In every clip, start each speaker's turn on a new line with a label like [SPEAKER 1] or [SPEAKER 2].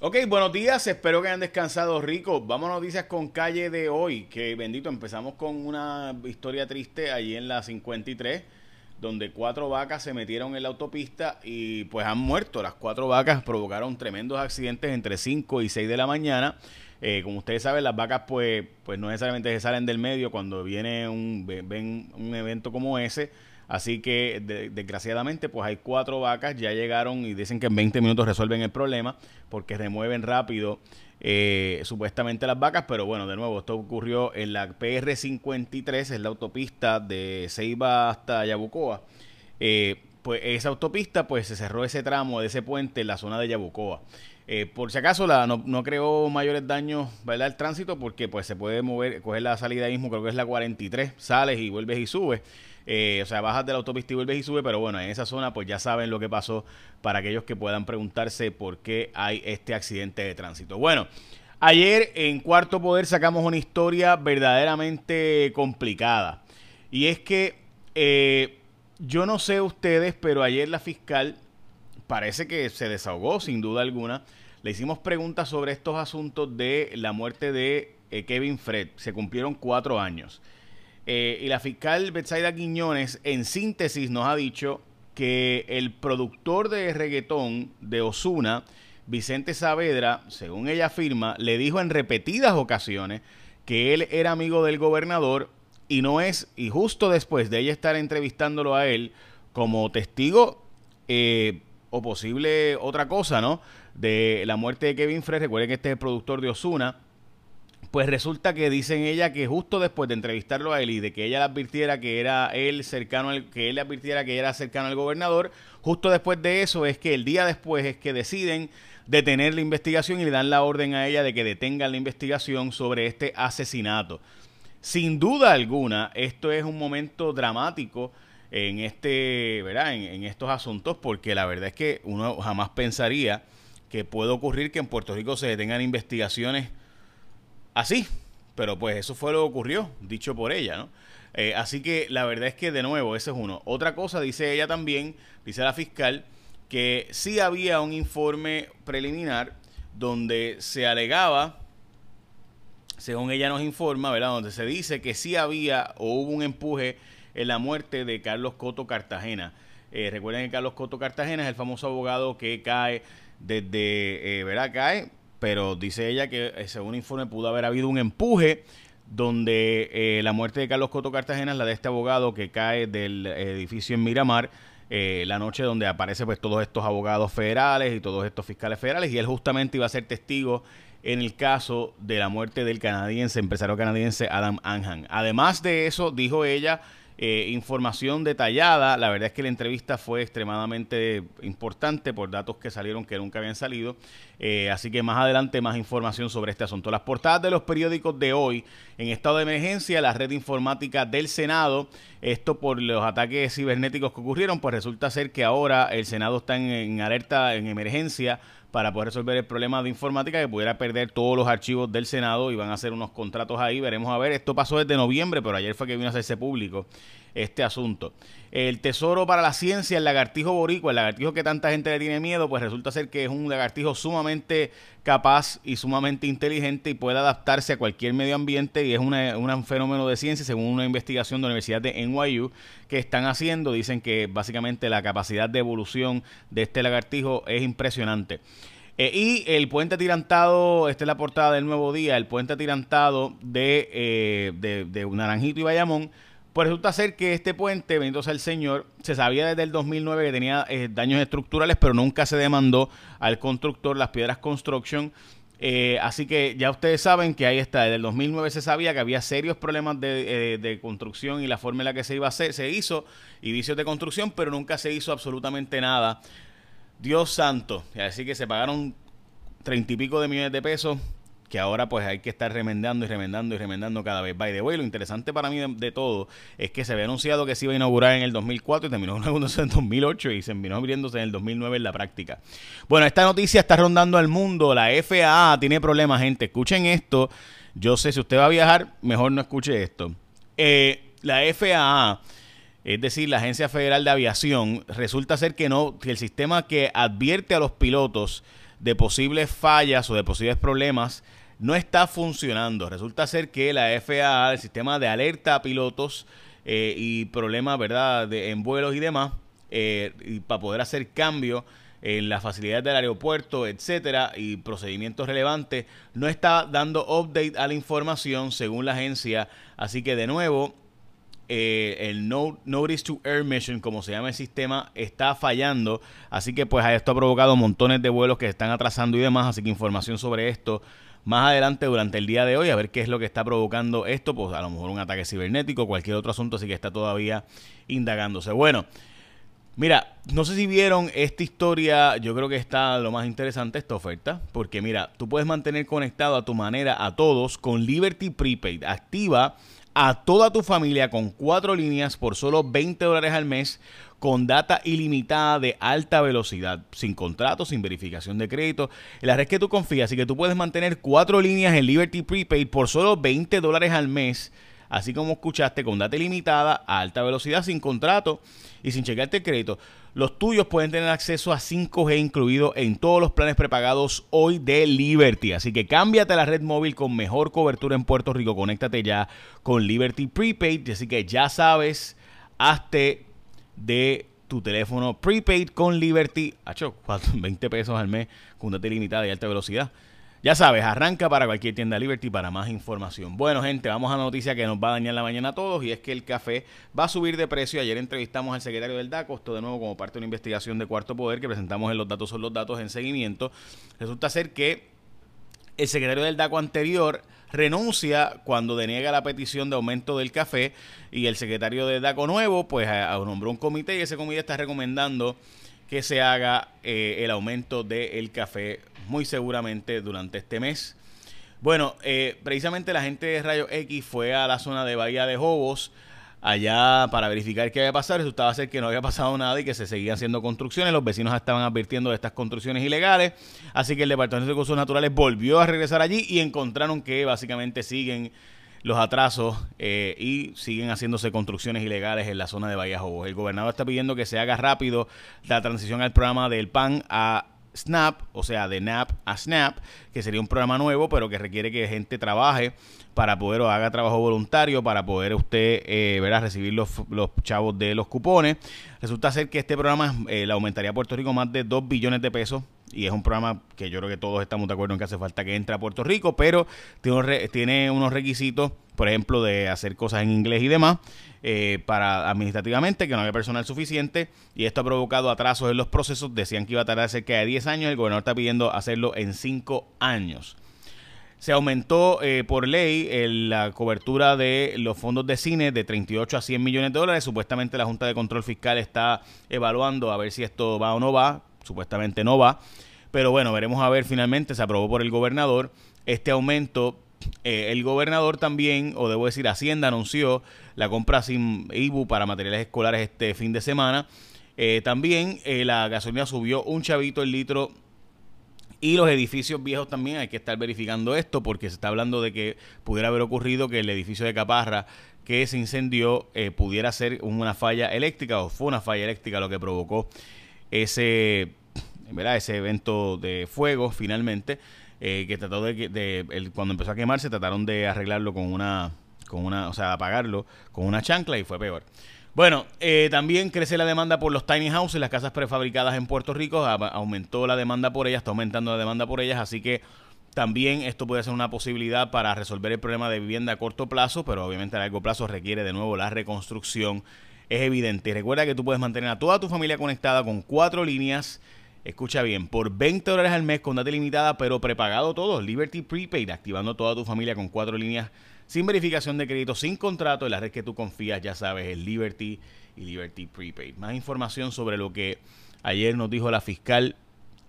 [SPEAKER 1] Ok, buenos días, espero que hayan descansado rico. Vamos a noticias con calle de hoy, que bendito, empezamos con una historia triste allí en la 53, donde cuatro vacas se metieron en la autopista y pues han muerto. Las cuatro vacas provocaron tremendos accidentes entre 5 y 6 de la mañana. Eh, como ustedes saben, las vacas pues, pues no necesariamente se salen del medio cuando viene un, ven un evento como ese Así que desgraciadamente pues hay cuatro vacas, ya llegaron y dicen que en 20 minutos resuelven el problema porque remueven rápido eh, supuestamente las vacas, pero bueno, de nuevo, esto ocurrió en la PR53, es la autopista de Ceiba hasta Yabucoa. Eh, pues esa autopista pues se cerró ese tramo de ese puente en la zona de Yabucoa. Eh, por si acaso no, creó mayores daños ¿verdad? el tránsito porque pues se puede mover, coger la salida mismo, creo que es la 43, sales y vuelves y subes. Eh, o sea, bajas de la autopista y vuelves y subes, pero bueno, en esa zona pues ya saben lo que pasó para aquellos que puedan preguntarse por qué hay este accidente de tránsito. Bueno, ayer en Cuarto Poder sacamos una historia verdaderamente complicada. Y es que eh, yo no sé ustedes, pero ayer la fiscal parece que se desahogó sin duda alguna. Le hicimos preguntas sobre estos asuntos de la muerte de eh, Kevin Fred. Se cumplieron cuatro años. Eh, y la fiscal Betsaida Quiñones, en síntesis, nos ha dicho que el productor de reggaetón de Osuna, Vicente Saavedra, según ella afirma, le dijo en repetidas ocasiones que él era amigo del gobernador y no es, y justo después de ella estar entrevistándolo a él como testigo eh, o posible otra cosa, ¿no? De la muerte de Kevin Frey, recuerden que este es el productor de Osuna, pues resulta que dicen ella que justo después de entrevistarlo a él y de que ella le advirtiera que era él cercano al, que él le advirtiera que era cercano al gobernador, justo después de eso es que el día después es que deciden detener la investigación y le dan la orden a ella de que detengan la investigación sobre este asesinato. Sin duda alguna, esto es un momento dramático en este, ¿verdad? En estos asuntos, porque la verdad es que uno jamás pensaría que puede ocurrir que en Puerto Rico se detengan investigaciones así. Pero pues eso fue lo que ocurrió, dicho por ella, ¿no? Eh, así que la verdad es que de nuevo, ese es uno. Otra cosa, dice ella también, dice la fiscal, que sí había un informe preliminar donde se alegaba, según ella nos informa, ¿verdad? Donde se dice que sí había o hubo un empuje en la muerte de Carlos Coto Cartagena. Eh, recuerden que Carlos Coto Cartagena es el famoso abogado que cae desde, eh, ¿verdad? Cae pero dice ella que eh, según informe pudo haber habido un empuje donde eh, la muerte de Carlos Coto Cartagena es la de este abogado que cae del edificio en Miramar, eh, la noche donde aparece pues todos estos abogados federales y todos estos fiscales federales y él justamente iba a ser testigo en el caso de la muerte del canadiense, empresario canadiense Adam Anhan. Además de eso, dijo ella, información detallada. La verdad es que la entrevista fue extremadamente importante por datos que salieron que nunca habían salido. Eh, así que más adelante más información sobre este asunto. Las portadas de los periódicos de hoy en estado de emergencia, la red informática del Senado, esto por los ataques cibernéticos que ocurrieron, pues resulta ser que ahora el Senado está en alerta, en emergencia para poder resolver el problema de informática que pudiera perder todos los archivos del Senado y van a hacer unos contratos ahí. Veremos a ver, esto pasó desde noviembre, pero ayer fue que vino a hacerse público este asunto. El tesoro para la ciencia, el lagartijo boricua, el lagartijo que tanta gente le tiene miedo, pues resulta ser que es un lagartijo sumamente capaz y sumamente inteligente y puede adaptarse a cualquier medio ambiente y es un fenómeno de ciencia según una investigación de la Universidad de NYU que están haciendo. Dicen que básicamente la capacidad de evolución de este lagartijo es impresionante. Eh, y el puente atirantado, esta es la portada del nuevo día, el puente atirantado de, eh, de, de Naranjito y Bayamón pues resulta ser que este puente, bendito sea el Señor, se sabía desde el 2009 que tenía eh, daños estructurales, pero nunca se demandó al constructor las piedras construction. Eh, así que ya ustedes saben que ahí está, desde el 2009 se sabía que había serios problemas de, eh, de, construcción y la forma en la que se iba a hacer, se hizo, y vicios de construcción, pero nunca se hizo absolutamente nada. Dios santo, así que se pagaron treinta y pico de millones de pesos que ahora pues hay que estar remendando y remendando y remendando cada vez. By the way, lo interesante para mí de, todo es que se había anunciado que se iba a inaugurar en el 2004 y terminó inaugurándose en el 2008 y se terminó abriéndose en el 2009 en la práctica. Bueno, esta noticia está rondando al mundo. La FAA tiene problemas, gente. Escuchen esto. Yo sé, si usted va a viajar, mejor no escuche esto. Eh, la FAA es decir, la Agencia Federal de Aviación, resulta ser que no, que el sistema que advierte a los pilotos de posibles fallas o de posibles problemas no está funcionando. Resulta ser que la FAA, el sistema de alerta a pilotos eh, y problemas, ¿verdad?, de, en vuelos y demás, eh, y para poder hacer cambios en las facilidades del aeropuerto, etcétera, y procedimientos relevantes, no está dando update a la información según la agencia. Así que de nuevo, eh, el Notice to Air Mission, como se llama el sistema, está fallando. Así que pues esto ha provocado montones de vuelos que se están atrasando y demás. Así que información sobre esto más adelante durante el día de hoy, a ver qué es lo que está provocando esto. Pues a lo mejor un ataque cibernético, cualquier otro asunto, así que está todavía indagándose. Bueno. Mira, no sé si vieron esta historia, yo creo que está lo más interesante esta oferta, porque mira, tú puedes mantener conectado a tu manera a todos con Liberty Prepaid. Activa a toda tu familia con cuatro líneas por solo 20 dólares al mes con data ilimitada de alta velocidad, sin contrato, sin verificación de crédito, la red que tú confías y que tú puedes mantener cuatro líneas en Liberty Prepaid por solo 20 dólares al mes así como escuchaste, con data ilimitada, a alta velocidad, sin contrato y sin chequearte el crédito. Los tuyos pueden tener acceso a 5G incluido en todos los planes prepagados hoy de Liberty. Así que cámbiate a la red móvil con mejor cobertura en Puerto Rico. Conéctate ya con Liberty Prepaid. Así que ya sabes, hazte de tu teléfono prepaid con Liberty. Hacho, 20 pesos al mes con data ilimitada y alta velocidad. Ya sabes, arranca para cualquier tienda Liberty para más información. Bueno, gente, vamos a la noticia que nos va a dañar la mañana a todos y es que el café va a subir de precio. Ayer entrevistamos al secretario del DACO, esto de nuevo como parte de una investigación de Cuarto Poder que presentamos en Los Datos son los Datos en seguimiento. Resulta ser que el secretario del DACO anterior renuncia cuando deniega la petición de aumento del café y el secretario del DACO nuevo pues nombró un comité y ese comité está recomendando que se haga eh, el aumento del café muy seguramente durante este mes. Bueno, eh, precisamente la gente de Rayo X fue a la zona de Bahía de Jobos allá para verificar qué había pasado. Resultaba ser que no había pasado nada y que se seguían haciendo construcciones. Los vecinos estaban advirtiendo de estas construcciones ilegales. Así que el Departamento de Recursos Naturales volvió a regresar allí y encontraron que básicamente siguen los atrasos eh, y siguen haciéndose construcciones ilegales en la zona de Bahía Jobos. El gobernador está pidiendo que se haga rápido la transición al programa del PAN a Snap, o sea, de NAP a Snap, que sería un programa nuevo, pero que requiere que gente trabaje para poder o haga trabajo voluntario para poder usted eh, recibir los, los, chavos de los cupones. Resulta ser que este programa eh, le aumentaría a Puerto Rico más de 2 billones de pesos y es un programa que yo creo que todos estamos de acuerdo en que hace falta que entre a Puerto Rico, pero tiene, unos requisitos, por ejemplo, de hacer cosas en inglés y demás, eh, para administrativamente, que no había personal suficiente, y esto ha provocado atrasos en los procesos. Decían que iba a tardar cerca de 10 años, el gobernador está pidiendo hacerlo en 5 años. Se aumentó eh, por ley la cobertura de los fondos de cine de 38 a 100 millones de dólares. Supuestamente la Junta de Control Fiscal está evaluando a ver si esto va o no va supuestamente no va. Pero bueno, veremos a ver, finalmente se aprobó por el gobernador este aumento. Eh, el gobernador también, o debo decir, Hacienda anunció la compra sin IBU para materiales escolares este fin de semana. Eh, también eh, la gasolina subió un chavito el litro y los edificios viejos también hay que estar verificando esto porque se está hablando de que pudiera haber ocurrido que el edificio de Caparra que se incendió pudiera ser una falla eléctrica o fue una falla eléctrica lo que provocó ese, ¿verdad? ese evento de fuego finalmente, eh, que trató de, de cuando empezó a quemarse, trataron de arreglarlo con una, con una, o sea, apagarlo con una chancla y fue peor. Bueno, eh, también crece la demanda por los tiny houses, las casas prefabricadas en Puerto Rico, aumentó la demanda por ellas, está aumentando la demanda por ellas, así que también esto puede ser una posibilidad para resolver el problema de vivienda a corto plazo, pero obviamente a largo plazo requiere de nuevo la reconstrucción es evidente. Recuerda que tú puedes mantener a toda tu familia conectada con cuatro líneas. Escucha bien, por 20 dólares al mes con data limitada, pero prepagado todo. Liberty Prepaid, activando toda tu familia con cuatro líneas sin verificación de crédito, sin contrato, en la red que tú confías, ya sabes, el Liberty y Liberty Prepaid. Más información sobre lo que ayer nos dijo la fiscal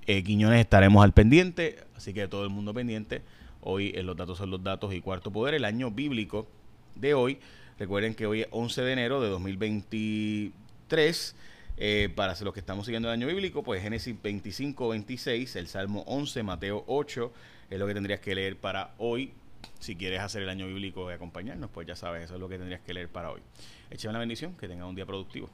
[SPEAKER 1] eh, Quiñones, estaremos al pendiente, así que todo el mundo pendiente. Hoy en los datos son los datos y cuarto poder, el año bíblico de hoy Recuerden que hoy es 11 de enero de 2023. Eh, para los que estamos siguiendo el año bíblico, pues Génesis 25, 26, el Salmo 11, Mateo 8, es lo que tendrías que leer para hoy. Si quieres hacer el año bíblico y acompañarnos, pues ya sabes, eso es lo que tendrías que leer para hoy. Echen una bendición, que tengan un día productivo.